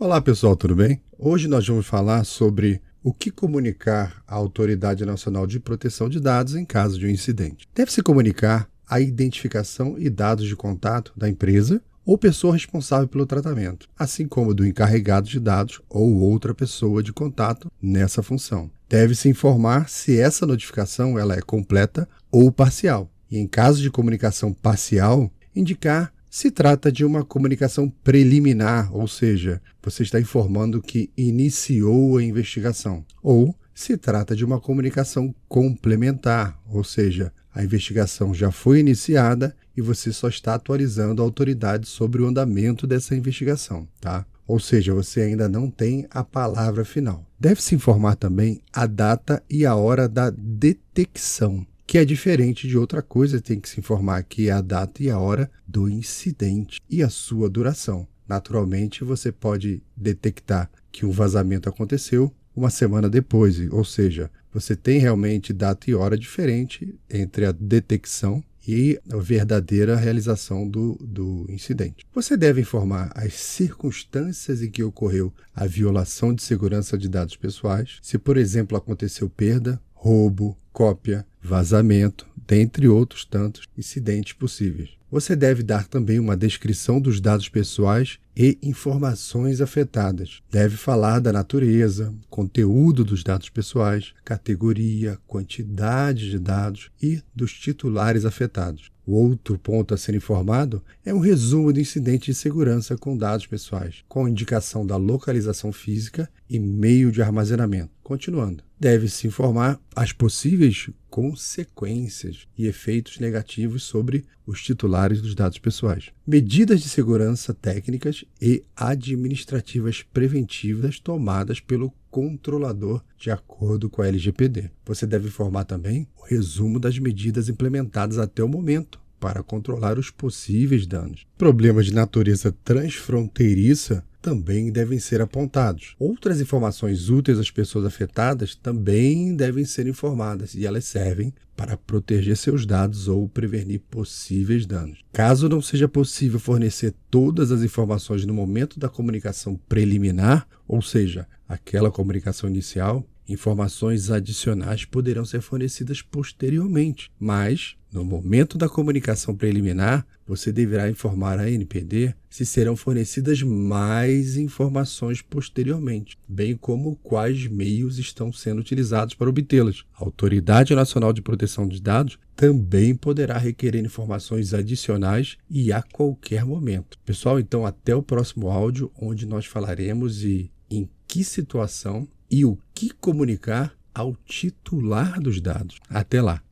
Olá pessoal, tudo bem? Hoje nós vamos falar sobre o que comunicar à Autoridade Nacional de Proteção de Dados em caso de um incidente. Deve-se comunicar a identificação e dados de contato da empresa ou pessoa responsável pelo tratamento, assim como do encarregado de dados ou outra pessoa de contato nessa função. Deve-se informar se essa notificação ela é completa ou parcial. E em caso de comunicação parcial, indicar se trata de uma comunicação preliminar, ou seja, você está informando que iniciou a investigação, ou se trata de uma comunicação complementar, ou seja, a investigação já foi iniciada e você só está atualizando a autoridade sobre o andamento dessa investigação, tá? Ou seja, você ainda não tem a palavra final. Deve-se informar também a data e a hora da detecção que é diferente de outra coisa, tem que se informar aqui a data e a hora do incidente e a sua duração. Naturalmente, você pode detectar que um vazamento aconteceu uma semana depois, ou seja, você tem realmente data e hora diferente entre a detecção e a verdadeira realização do, do incidente. Você deve informar as circunstâncias em que ocorreu a violação de segurança de dados pessoais, se, por exemplo, aconteceu perda, roubo, cópia, vazamento, dentre outros tantos incidentes possíveis. Você deve dar também uma descrição dos dados pessoais e informações afetadas. Deve falar da natureza, conteúdo dos dados pessoais, categoria, quantidade de dados e dos titulares afetados. O outro ponto a ser informado é um resumo do incidente de segurança com dados pessoais, com indicação da localização física e meio de armazenamento. Continuando, deve-se informar as possíveis consequências e efeitos negativos sobre os titulares dos dados pessoais. Medidas de segurança técnicas e administrativas preventivas tomadas pelo controlador de acordo com a LGPD. Você deve informar também o resumo das medidas implementadas até o momento para controlar os possíveis danos. Problemas de natureza transfronteiriça também devem ser apontados. Outras informações úteis às pessoas afetadas também devem ser informadas e elas servem para proteger seus dados ou prevenir possíveis danos. Caso não seja possível fornecer todas as informações no momento da comunicação preliminar, ou seja, aquela comunicação inicial, informações adicionais poderão ser fornecidas posteriormente, mas no momento da comunicação preliminar, você deverá informar a NPD se serão fornecidas mais informações posteriormente, bem como quais meios estão sendo utilizados para obtê-las. A Autoridade Nacional de Proteção de Dados também poderá requerer informações adicionais e a qualquer momento. Pessoal, então até o próximo áudio, onde nós falaremos e em que situação e o que comunicar ao titular dos dados. Até lá!